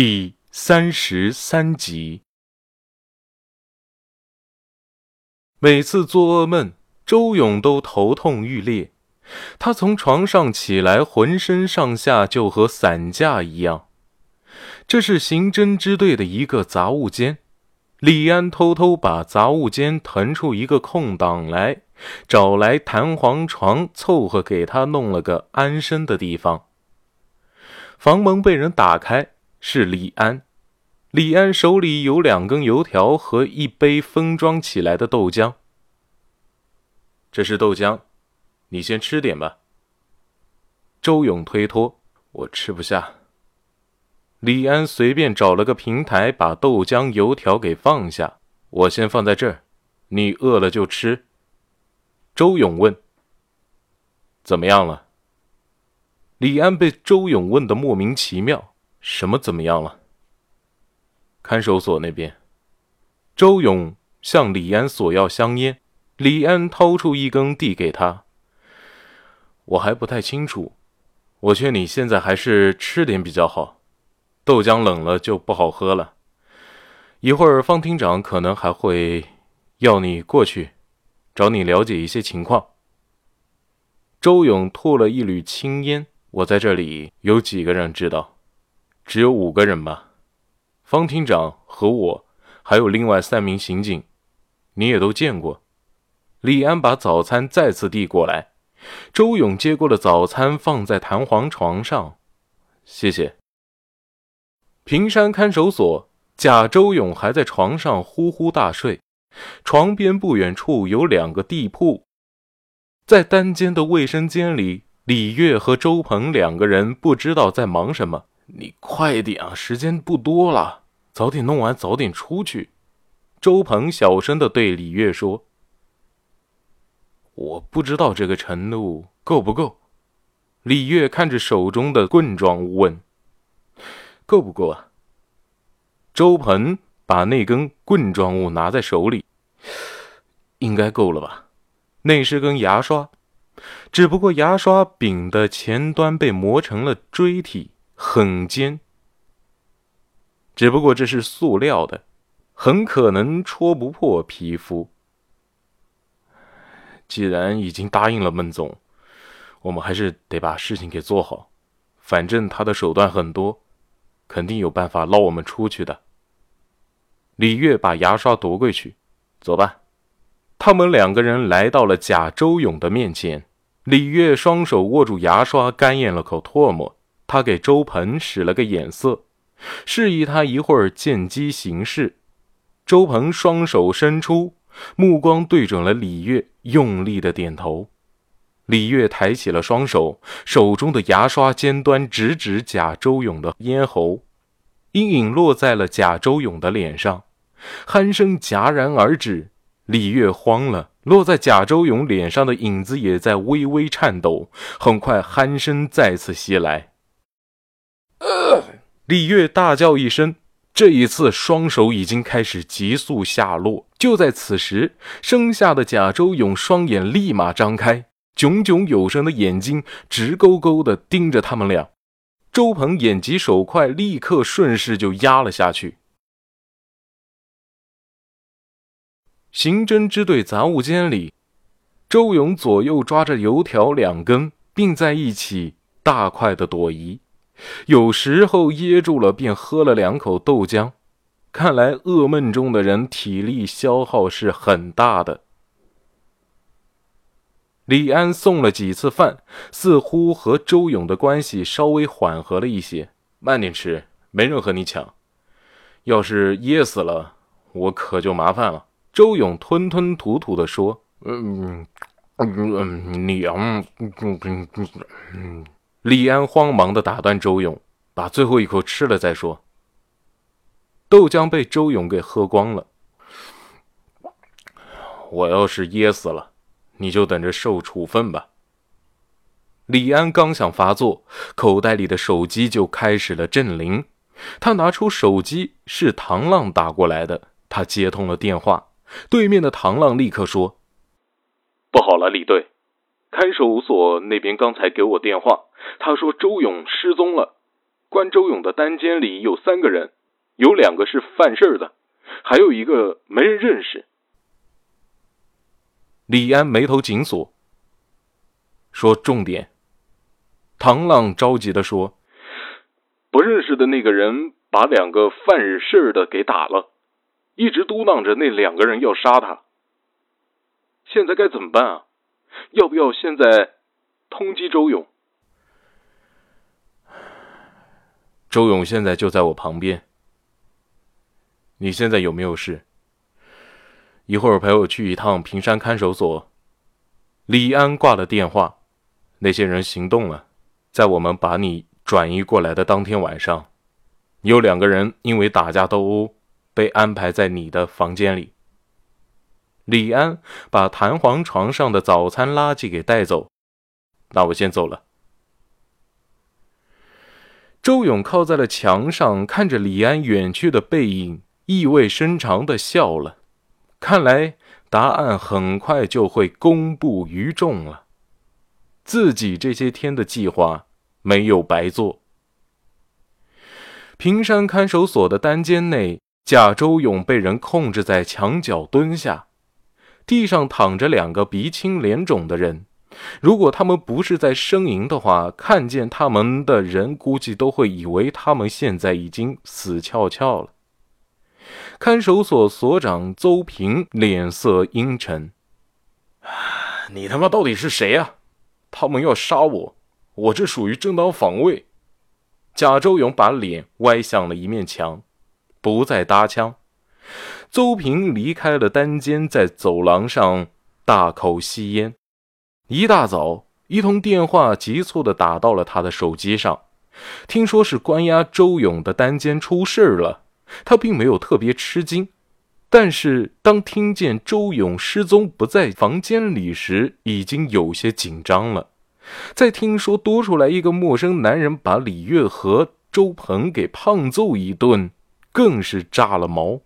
第三十三集。每次做噩梦，周勇都头痛欲裂。他从床上起来，浑身上下就和散架一样。这是刑侦支队的一个杂物间。李安偷偷把杂物间腾出一个空档来，找来弹簧床，凑合给他弄了个安身的地方。房门被人打开。是李安，李安手里有两根油条和一杯封装起来的豆浆。这是豆浆，你先吃点吧。周勇推脱，我吃不下。李安随便找了个平台，把豆浆、油条给放下。我先放在这儿，你饿了就吃。周勇问：“怎么样了？”李安被周勇问的莫名其妙。什么怎么样了？看守所那边，周勇向李安索要香烟，李安掏出一根递给他。我还不太清楚，我劝你现在还是吃点比较好，豆浆冷了就不好喝了。一会儿方厅长可能还会要你过去，找你了解一些情况。周勇吐了一缕青烟，我在这里有几个人知道？只有五个人吧，方厅长和我，还有另外三名刑警，你也都见过。李安把早餐再次递过来，周勇接过了早餐，放在弹簧床上，谢谢。平山看守所，贾周勇还在床上呼呼大睡，床边不远处有两个地铺，在单间的卫生间里，李月和周鹏两个人不知道在忙什么。你快点啊，时间不多了，早点弄完，早点出去。周鹏小声的对李月说：“我不知道这个程度够不够。”李月看着手中的棍状物问：“够不够啊？”周鹏把那根棍状物拿在手里，应该够了吧？那是根牙刷，只不过牙刷柄的前端被磨成了锥体。很尖，只不过这是塑料的，很可能戳不破皮肤。既然已经答应了孟总，我们还是得把事情给做好。反正他的手段很多，肯定有办法捞我们出去的。李月把牙刷夺过去，走吧。他们两个人来到了贾周勇的面前，李月双手握住牙刷，干咽了口唾沫。他给周鹏使了个眼色，示意他一会儿见机行事。周鹏双手伸出，目光对准了李月，用力的点头。李月抬起了双手，手中的牙刷尖端直指贾周勇的咽喉，阴影落在了贾周勇的脸上，鼾声戛然而止。李月慌了，落在贾周勇脸上的影子也在微微颤抖。很快，鼾声再次袭来。李月大叫一声，这一次双手已经开始急速下落。就在此时，身下的贾周勇双眼立马张开，炯炯有神的眼睛直勾勾地盯着他们俩。周鹏眼疾手快，立刻顺势就压了下去。刑侦支队杂物间里，周勇左右抓着油条两根，并在一起大快的朵颐。有时候噎住了，便喝了两口豆浆。看来噩梦中的人体力消耗是很大的。李安送了几次饭，似乎和周勇的关系稍微缓和了一些。慢点吃，没人和你抢。要是噎死了，我可就麻烦了。周勇吞吞吐吐地说：“嗯嗯嗯，娘，嗯嗯嗯。”李安慌忙的打断周勇：“把最后一口吃了再说。”豆浆被周勇给喝光了。我要是噎死了，你就等着受处分吧。李安刚想发作，口袋里的手机就开始了震铃。他拿出手机，是唐浪打过来的。他接通了电话，对面的唐浪立刻说：“不好了，李队。”看守所那边刚才给我电话，他说周勇失踪了。关周勇的单间里有三个人，有两个是犯事儿的，还有一个没人认识。李安眉头紧锁，说：“重点。”唐浪着急的说：“不认识的那个人把两个犯事的给打了，一直嘟囔着那两个人要杀他。现在该怎么办啊？要不要现在通缉周勇？”周勇现在就在我旁边。你现在有没有事？一会儿陪我去一趟平山看守所。李安挂了电话，那些人行动了，在我们把你转移过来的当天晚上，有两个人因为打架斗殴被安排在你的房间里。李安把弹簧床上的早餐垃圾给带走，那我先走了。周勇靠在了墙上，看着李安远去的背影，意味深长的笑了。看来答案很快就会公布于众了。自己这些天的计划没有白做。平山看守所的单间内，贾周勇被人控制在墙角蹲下，地上躺着两个鼻青脸肿的人。如果他们不是在呻吟的话，看见他们的人估计都会以为他们现在已经死翘翘了。看守所所长邹平脸色阴沉：“你他妈到底是谁啊？他们要杀我，我这属于正当防卫。”贾周勇把脸歪向了一面墙，不再搭腔。邹平离开了单间，在走廊上大口吸烟。一大早，一通电话急促的打到了他的手机上，听说是关押周勇的单间出事了。他并没有特别吃惊，但是当听见周勇失踪不在房间里时，已经有些紧张了。再听说多出来一个陌生男人把李月和周鹏给胖揍一顿，更是炸了毛。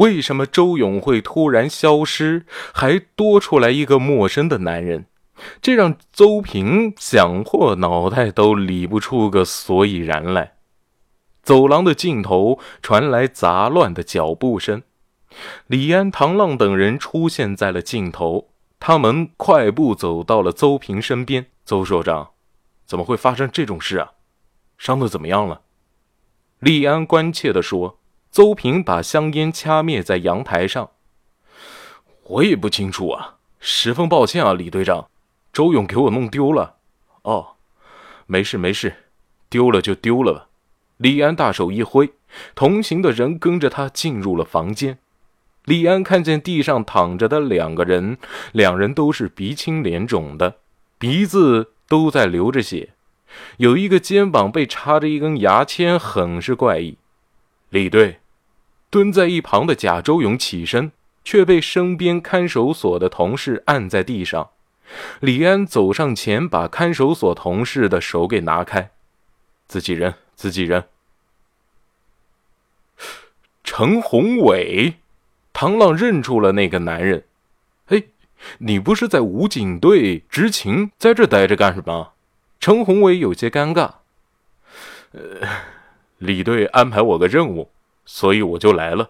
为什么周勇会突然消失，还多出来一个陌生的男人？这让邹平想破脑袋都理不出个所以然来。走廊的尽头传来杂乱的脚步声，李安、唐浪等人出现在了尽头。他们快步走到了邹平身边。邹所长，怎么会发生这种事啊？伤的怎么样了？李安关切地说。邹平把香烟掐灭在阳台上。我也不清楚啊，十分抱歉啊，李队长，周勇给我弄丢了。哦，没事没事，丢了就丢了吧。李安大手一挥，同行的人跟着他进入了房间。李安看见地上躺着的两个人，两人都是鼻青脸肿的，鼻子都在流着血，有一个肩膀被插着一根牙签，很是怪异。李队，蹲在一旁的贾周勇起身，却被身边看守所的同事按在地上。李安走上前，把看守所同事的手给拿开，自己人。自己人，陈宏伟，唐浪认出了那个男人。哎，你不是在武警队执勤，在这待着干什么？陈宏伟有些尴尬。呃，李队安排我个任务，所以我就来了。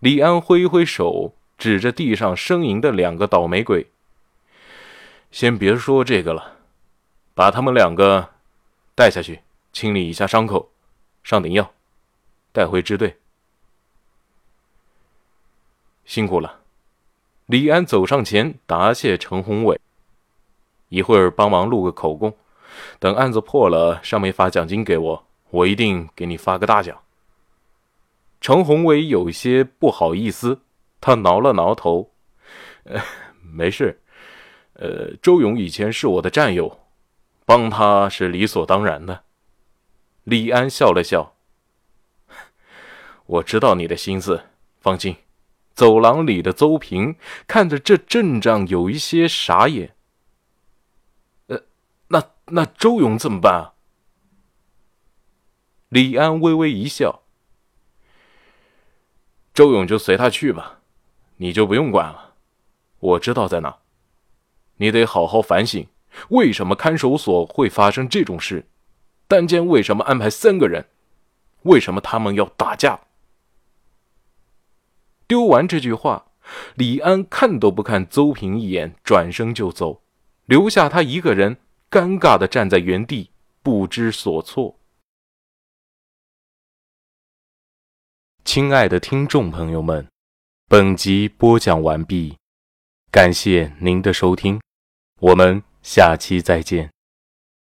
李安挥挥手，指着地上呻吟的两个倒霉鬼。先别说这个了，把他们两个带下去。清理一下伤口，上点药，带回支队。辛苦了，李安走上前答谢陈宏伟。一会儿帮忙录个口供，等案子破了，上面发奖金给我，我一定给你发个大奖。程宏伟有些不好意思，他挠了挠头，呃，没事，呃，周勇以前是我的战友，帮他是理所当然的。李安笑了笑，我知道你的心思，放心。走廊里的邹平看着这阵仗，有一些傻眼。呃，那那周勇怎么办啊？李安微微一笑，周勇就随他去吧，你就不用管了。我知道在哪，你得好好反省，为什么看守所会发生这种事。单间为什么安排三个人？为什么他们要打架？丢完这句话，李安看都不看邹平一眼，转身就走，留下他一个人尴尬的站在原地，不知所措。亲爱的听众朋友们，本集播讲完毕，感谢您的收听，我们下期再见。